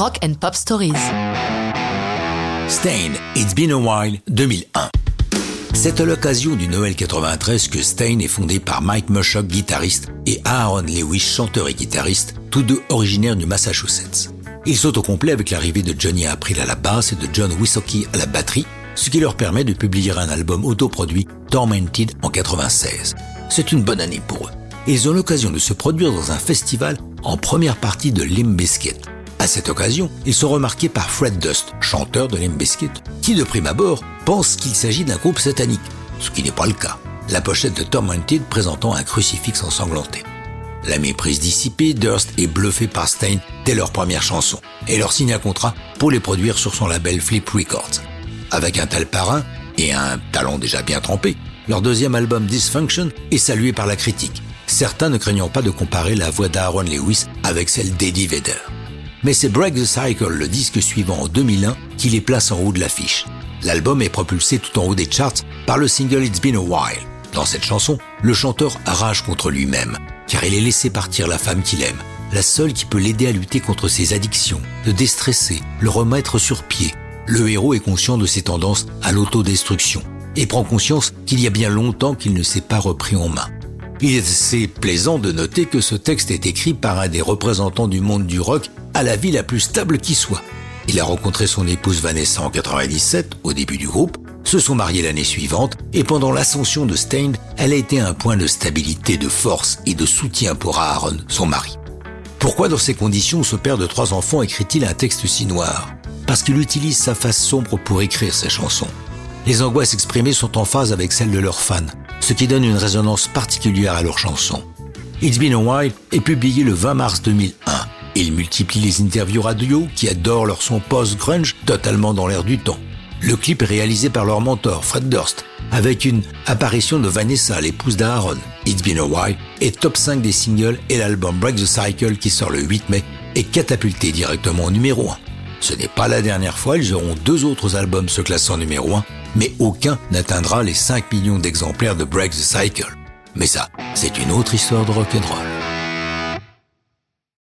Rock and Pop Stories. Stain, It's Been a While, 2001. C'est à l'occasion du Noël 93 que Stain est fondé par Mike Mushock, guitariste, et Aaron Lewis, chanteur et guitariste, tous deux originaires du Massachusetts. Ils sont au complet avec l'arrivée de Johnny April à la basse et de John Wisocki à la batterie, ce qui leur permet de publier un album autoproduit, Tormented, en 96. C'est une bonne année pour eux. Ils ont l'occasion de se produire dans un festival en première partie de Limp Bizkit. À cette occasion, ils sont remarqués par Fred Dust, chanteur de Limp Bizkit, qui de prime abord pense qu'il s'agit d'un groupe satanique, ce qui n'est pas le cas. La pochette de Tormented présentant un crucifix ensanglanté. La méprise dissipée, Durst est bluffé par Stein dès leur première chanson et leur signe un contrat pour les produire sur son label Flip Records. Avec un tel parrain et un talent déjà bien trempé, leur deuxième album Dysfunction est salué par la critique, certains ne craignant pas de comparer la voix d'Aaron Lewis avec celle d'Eddie Vedder. Mais c'est Break the Cycle, le disque suivant en 2001, qui les place en haut de l'affiche. L'album est propulsé tout en haut des charts par le single It's Been a While. Dans cette chanson, le chanteur rage contre lui-même, car il est laissé partir la femme qu'il aime, la seule qui peut l'aider à lutter contre ses addictions, le déstresser, le remettre sur pied. Le héros est conscient de ses tendances à l'autodestruction et prend conscience qu'il y a bien longtemps qu'il ne s'est pas repris en main. Il est assez plaisant de noter que ce texte est écrit par un des représentants du monde du rock à la vie la plus stable qui soit. Il a rencontré son épouse Vanessa en 97, au début du groupe, se sont mariés l'année suivante et pendant l'ascension de Stein, elle a été un point de stabilité, de force et de soutien pour Aaron, son mari. Pourquoi dans ces conditions ce père de trois enfants écrit-il un texte si noir? Parce qu'il utilise sa face sombre pour écrire ses chansons. Les angoisses exprimées sont en phase avec celles de leurs fans, ce qui donne une résonance particulière à leurs chansons. It's Been a While est publié le 20 mars 2001. Il multiplie les interviews radio qui adorent leur son post-grunge totalement dans l'air du temps. Le clip est réalisé par leur mentor, Fred Durst, avec une apparition de Vanessa, l'épouse d'Aaron. It's Been a While est top 5 des singles et l'album Break the Cycle qui sort le 8 mai est catapulté directement au numéro 1. Ce n'est pas la dernière fois, ils auront deux autres albums se classant numéro 1, mais aucun n'atteindra les 5 millions d'exemplaires de Break the Cycle. Mais ça, c'est une autre histoire de rock'n'roll.